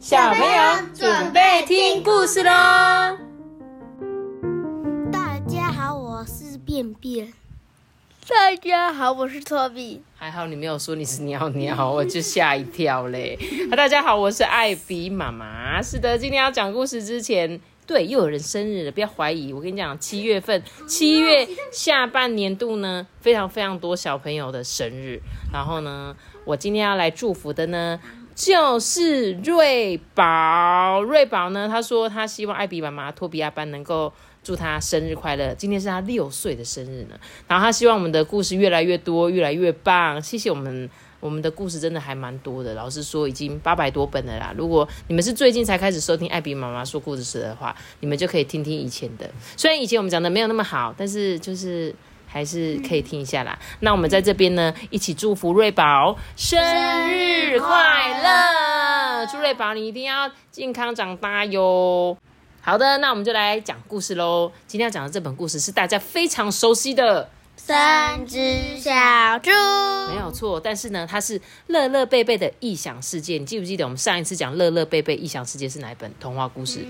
小朋友准备听故事喽！大家好，我是便便。大家好，我是托比。还好你没有说你是尿尿，我就吓一跳嘞。啊，大家好，我是艾比妈妈。是的，今天要讲故事之前，对，又有人生日了，不要怀疑。我跟你讲，七月份，七月下半年度呢，非常非常多小朋友的生日。然后呢，我今天要来祝福的呢。就是瑞宝，瑞宝呢？他说他希望艾比妈妈托比亚班能够祝他生日快乐。今天是他六岁的生日呢，然后他希望我们的故事越来越多，越来越棒。谢谢我们，我们的故事真的还蛮多的。老师说已经八百多本了啦。如果你们是最近才开始收听艾比妈妈说故事的话，你们就可以听听以前的。虽然以前我们讲的没有那么好，但是就是。还是可以听一下啦。那我们在这边呢，一起祝福瑞宝生日快乐！祝瑞宝你一定要健康长大哟。好的，那我们就来讲故事喽。今天要讲的这本故事是大家非常熟悉的《三只小猪》，没有错。但是呢，它是乐乐贝贝的异想世界。你记不记得我们上一次讲乐乐贝贝异想世界是哪一本童话故事？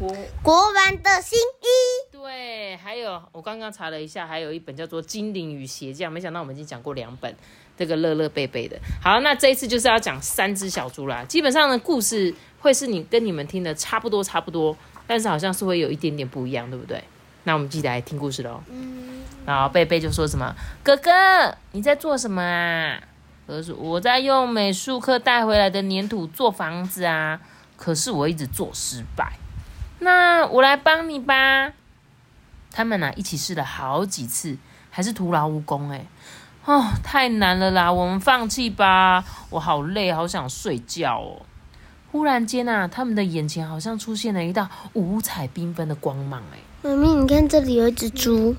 国国王的新衣，对，还有我刚刚查了一下，还有一本叫做《精灵与鞋匠》，没想到我们已经讲过两本这个乐乐贝贝的。好，那这一次就是要讲三只小猪啦。基本上呢，故事会是你跟你们听的差不多，差不多，但是好像是会有一点点不一样，对不对？那我们记得来听故事喽。嗯。然后贝贝就说什么：“哥哥，你在做什么啊？”我说：“我在用美术课带回来的粘土做房子啊，可是我一直做失败。”那我来帮你吧。他们呢一起试了好几次，还是徒劳无功哎。哦，太难了啦，我们放弃吧。我好累，好想睡觉哦。忽然间啊，他们的眼前好像出现了一道五彩缤纷的光芒哎。妈咪，你看这里有一只猪。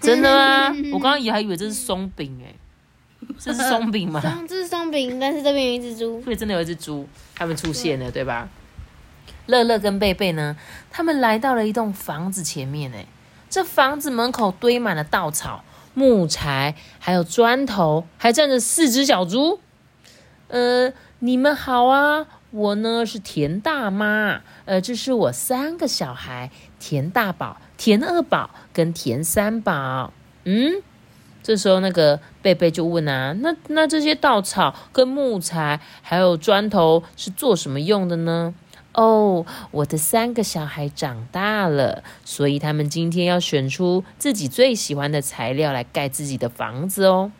真的吗？我刚刚也还以为这是松饼哎。这是松饼吗？这是松饼，但是这边有一只猪。所以真的有一只猪，他们出现了，对吧？乐乐跟贝贝呢？他们来到了一栋房子前面。哎，这房子门口堆满了稻草、木材，还有砖头，还站着四只小猪。呃，你们好啊，我呢是田大妈。呃，这是我三个小孩：田大宝、田二宝跟田三宝。嗯，这时候那个贝贝就问啊：那那这些稻草跟木材还有砖头是做什么用的呢？哦，我的三个小孩长大了，所以他们今天要选出自己最喜欢的材料来盖自己的房子哦。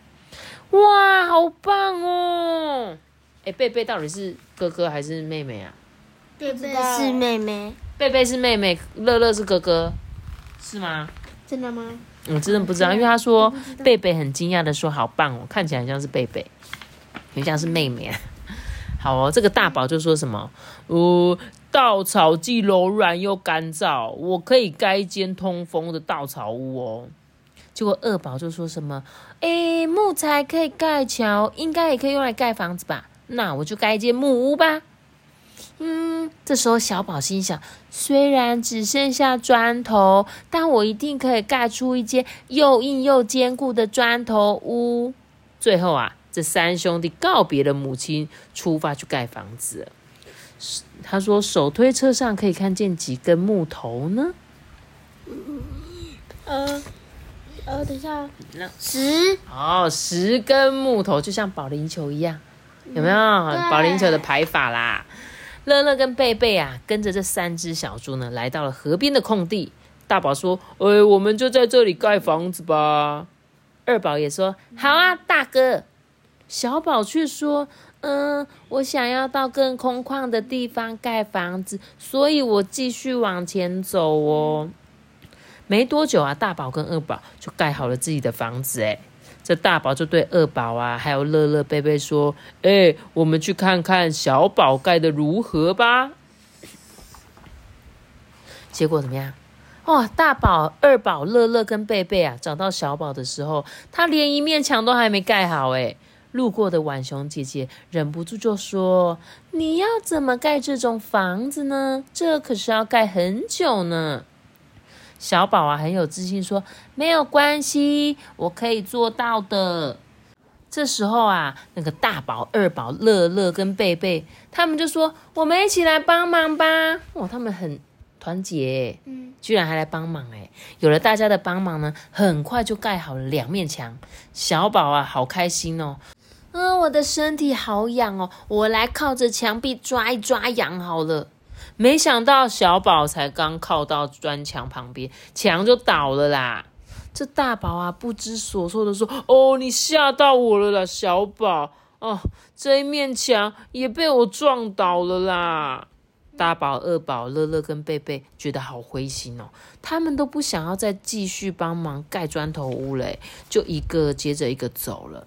哇，好棒哦！哎，贝贝到底是哥哥还是妹妹啊？贝贝是妹妹，贝贝是妹妹，乐乐是哥哥，是吗？真的吗？我真的不知道，因为他说贝贝很惊讶的说：“好棒哦，看起来像是贝贝，很像是妹妹。”好哦，这个大宝就说什么？呃，稻草既柔软又干燥，我可以盖一间通风的稻草屋哦。结果二宝就说什么？哎，木材可以盖桥，应该也可以用来盖房子吧？那我就盖一间木屋吧。嗯，这时候小宝心想：虽然只剩下砖头，但我一定可以盖出一间又硬又坚固的砖头屋。最后啊。这三兄弟告别了母亲，出发去盖房子。他说：“手推车上可以看见几根木头呢？”呃呃，等一下，十哦，十根木头就像保龄球一样，有没有？保龄球的排法啦。乐乐跟贝贝啊，跟着这三只小猪呢，来到了河边的空地。大宝说：“哎，我们就在这里盖房子吧。”二宝也说：“好啊，大哥。”小宝却说：“嗯，我想要到更空旷的地方盖房子，所以我继续往前走哦。”没多久啊，大宝跟二宝就盖好了自己的房子。哎，这大宝就对二宝啊，还有乐乐贝贝说：“哎，我们去看看小宝盖的如何吧。”结果怎么样？哇！大宝、二宝、乐乐跟贝贝啊，找到小宝的时候，他连一面墙都还没盖好。哎。路过的浣熊姐姐忍不住就说：“你要怎么盖这种房子呢？这可是要盖很久呢。”小宝啊，很有自信说：“没有关系，我可以做到的。”这时候啊，那个大宝、二宝、乐乐跟贝贝，他们就说：“我们一起来帮忙吧！”哇，他们很团结，嗯，居然还来帮忙哎！有了大家的帮忙呢，很快就盖好了两面墙。小宝啊，好开心哦！嗯，我的身体好痒哦，我来靠着墙壁抓一抓痒好了。没想到小宝才刚靠到砖墙旁边，墙就倒了啦。这大宝啊，不知所措的说：“哦，你吓到我了啦，小宝哦，这一面墙也被我撞倒了啦。”大宝、二宝、乐乐跟贝贝觉得好灰心哦，他们都不想要再继续帮忙盖砖头屋嘞，就一个接着一个走了。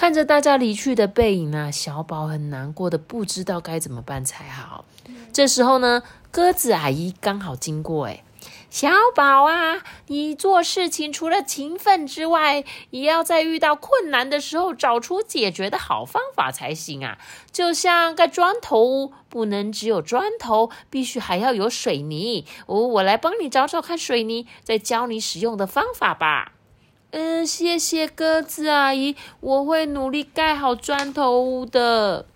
看着大家离去的背影啊，小宝很难过的不知道该怎么办才好。这时候呢，鸽子阿姨刚好经过，哎。小宝啊，你做事情除了勤奋之外，也要在遇到困难的时候找出解决的好方法才行啊！就像盖砖头屋，不能只有砖头，必须还要有水泥。我我来帮你找找看水泥，再教你使用的方法吧。嗯，谢谢鸽子阿姨，我会努力盖好砖头屋的。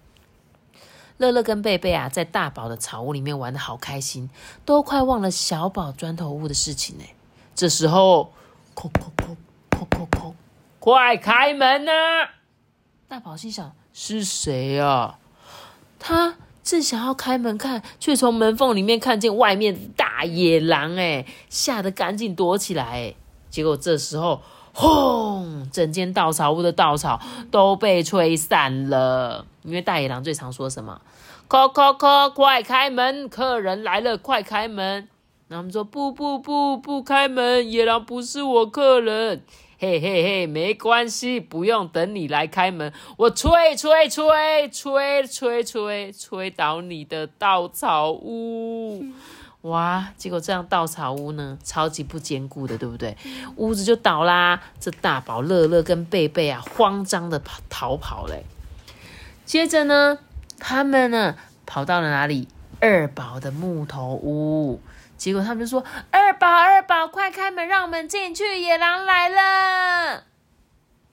乐乐跟贝贝啊，在大宝的草屋里面玩的好开心，都快忘了小宝砖头屋的事情呢。这时候，叩叩叩叩叩叩，快开门呐！大宝心想：是谁啊？他正想要开门看，却从门缝里面看见外面大野狼，哎，吓得赶紧躲起来。结果这时候，轰！整间稻草屋的稻草都被吹散了。因为大野狼最常说什么？叩叩叩，快开门！客人来了，快开门！然后我们说不不不不开门，野狼不是我客人。嘿嘿嘿，没关系，不用等你来开门，我吹吹吹吹吹吹吹倒你的稻草屋。哇！结果这样稻草屋呢，超级不坚固的，对不对？屋子就倒啦。这大宝、乐乐跟贝贝啊，慌张的跑逃跑嘞。接着呢，他们呢跑到了哪里？二宝的木头屋。结果他们就说：“二宝，二宝，快开门，让我们进去！野狼来了。”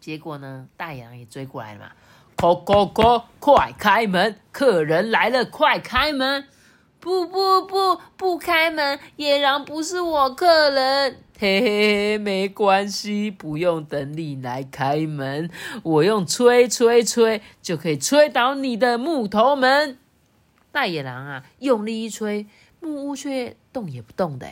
结果呢，大野狼也追过来了嘛。叩叩叩，快开门！客人来了，快开门！不不不，不开门！野狼不是我客人。嘿嘿嘿，没关系，不用等你来开门，我用吹吹吹就可以吹倒你的木头门。大野狼啊，用力一吹，木屋却动也不动的。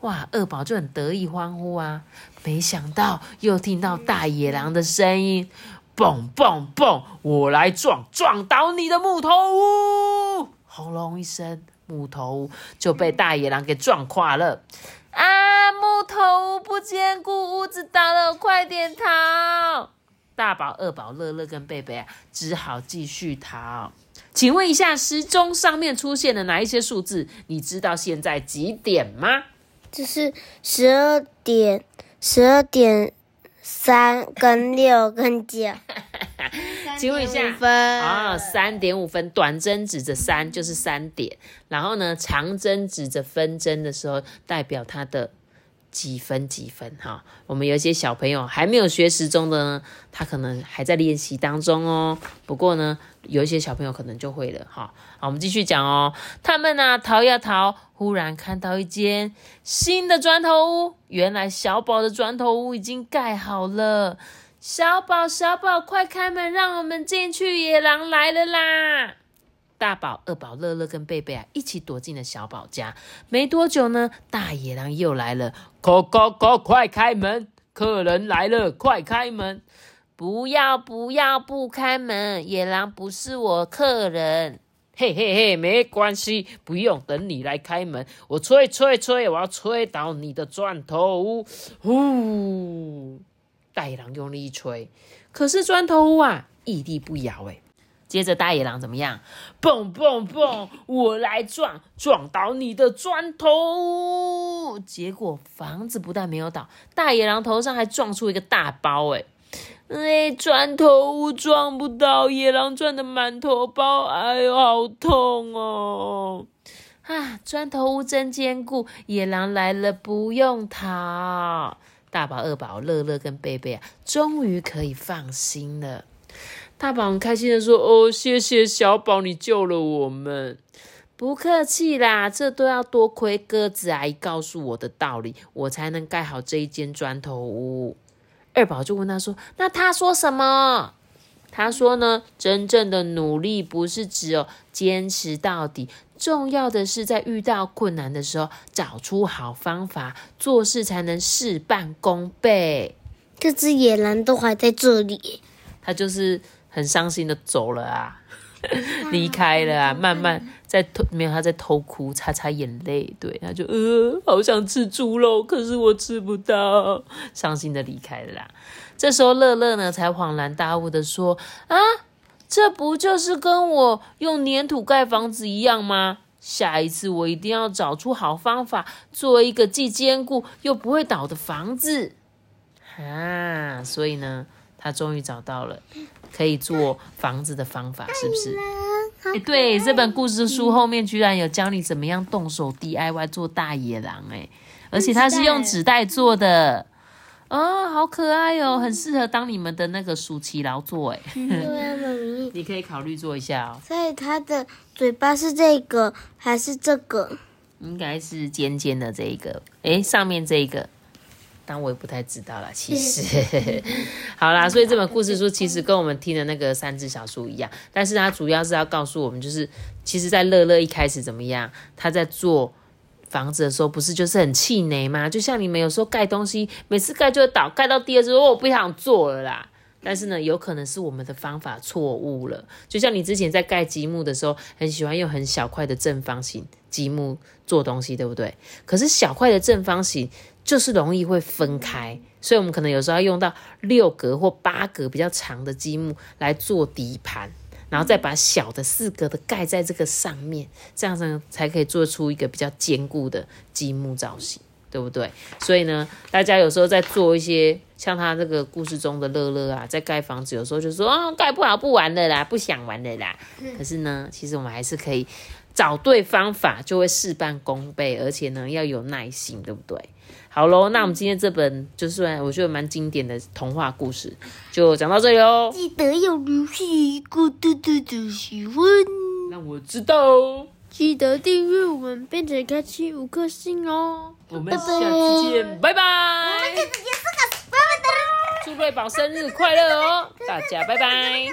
哇，二宝就很得意欢呼啊。没想到又听到大野狼的声音：蹦蹦蹦，我来撞撞倒你的木头屋！轰隆一声，木头屋就被大野狼给撞垮了。啊！木头屋不坚固，屋子倒了，快点逃！大宝、二宝、乐乐跟贝贝啊，只好继续逃。请问一下，时钟上面出现了哪一些数字？你知道现在几点吗？这是十二点、十二点三跟六跟九。请问一下，啊，三点五分，短针指着三就是三点，然后呢，长针指着分针的时候，代表它的几分几分哈。我们有一些小朋友还没有学时钟的呢，他可能还在练习当中哦。不过呢，有一些小朋友可能就会了哈。好，我们继续讲哦。他们呢逃呀逃，忽然看到一间新的砖头屋，原来小宝的砖头屋已经盖好了。小宝，小宝，快开门，让我们进去！野狼来了啦！大宝、二宝、乐乐跟贝贝啊，一起躲进了小宝家。没多久呢，大野狼又来了，叩叩叩，快开门！客人来了，快开门！不要，不要，不开门！野狼不是我客人。嘿嘿嘿，没关系，不用等你来开门，我吹吹吹，我要吹倒你的砖头屋！呼！大野狼用力一吹，可是砖头屋啊屹立不摇哎。接着大野狼怎么样？蹦蹦蹦，我来撞撞倒你的砖头屋！结果房子不但没有倒，大野狼头上还撞出一个大包哎！哎，砖头屋撞不到，野狼撞的满头包，哎呦，好痛哦！啊，砖头屋真坚固，野狼来了不用逃。大宝、二宝、乐乐跟贝贝啊，终于可以放心了。大宝很开心的说：“哦，谢谢小宝，你救了我们。”不客气啦，这都要多亏鸽子阿姨告诉我的道理，我才能盖好这一间砖头屋。二宝就问他说：“那他说什么？”他说呢：“真正的努力不是只有坚持到底，重要的是在遇到困难的时候找出好方法，做事才能事半功倍。”这只野狼都还在这里，他就是很伤心的走了啊。离开了啊，慢慢在偷，没有他在偷哭，擦擦眼泪。对，他就呃，好想吃猪肉，可是我吃不到，伤心的离开了啦。这时候乐乐呢，才恍然大悟的说：“啊，这不就是跟我用粘土盖房子一样吗？下一次我一定要找出好方法，做一个既坚固又不会倒的房子。”啊，所以呢，他终于找到了。可以做房子的方法是不是？哎，对，这本故事书后面居然有教你怎么样动手 DIY 做大野狼哎，而且它是用纸袋做的，哦，好可爱哦，很适合当你们的那个暑期劳作哎。对啊，妈咪，你可以考虑做一下哦。所以它的嘴巴是这个还是这个？应该是尖尖的这一个，哎，上面这一个。但我也不太知道了，其实，好啦，所以这本故事书其实跟我们听的那个三只小书一样，但是它主要是要告诉我们，就是其实，在乐乐一开始怎么样，他在做房子的时候，不是就是很气馁吗？就像你们有时候盖东西，每次盖就会倒，盖到第二次，我不想做了啦。但是呢，有可能是我们的方法错误了。就像你之前在盖积木的时候，很喜欢用很小块的正方形积木做东西，对不对？可是小块的正方形。就是容易会分开，所以我们可能有时候要用到六格或八格比较长的积木来做底盘，然后再把小的四格的盖在这个上面，这样子才可以做出一个比较坚固的积木造型，对不对？所以呢，大家有时候在做一些像他这个故事中的乐乐啊，在盖房子，有时候就说啊，盖不好不玩的啦，不想玩的啦。可是呢，其实我们还是可以找对方法，就会事半功倍，而且呢要有耐心，对不对？好喽，那我们今天这本就是我觉得蛮经典的童话故事，就讲到这里哦。记得要留下一个嘟嘟的喜欢，让我知道哦。记得订阅我们，并且开启五颗星哦。我们下次见，拜拜。祝瑞宝生日快乐哦！大家拜拜。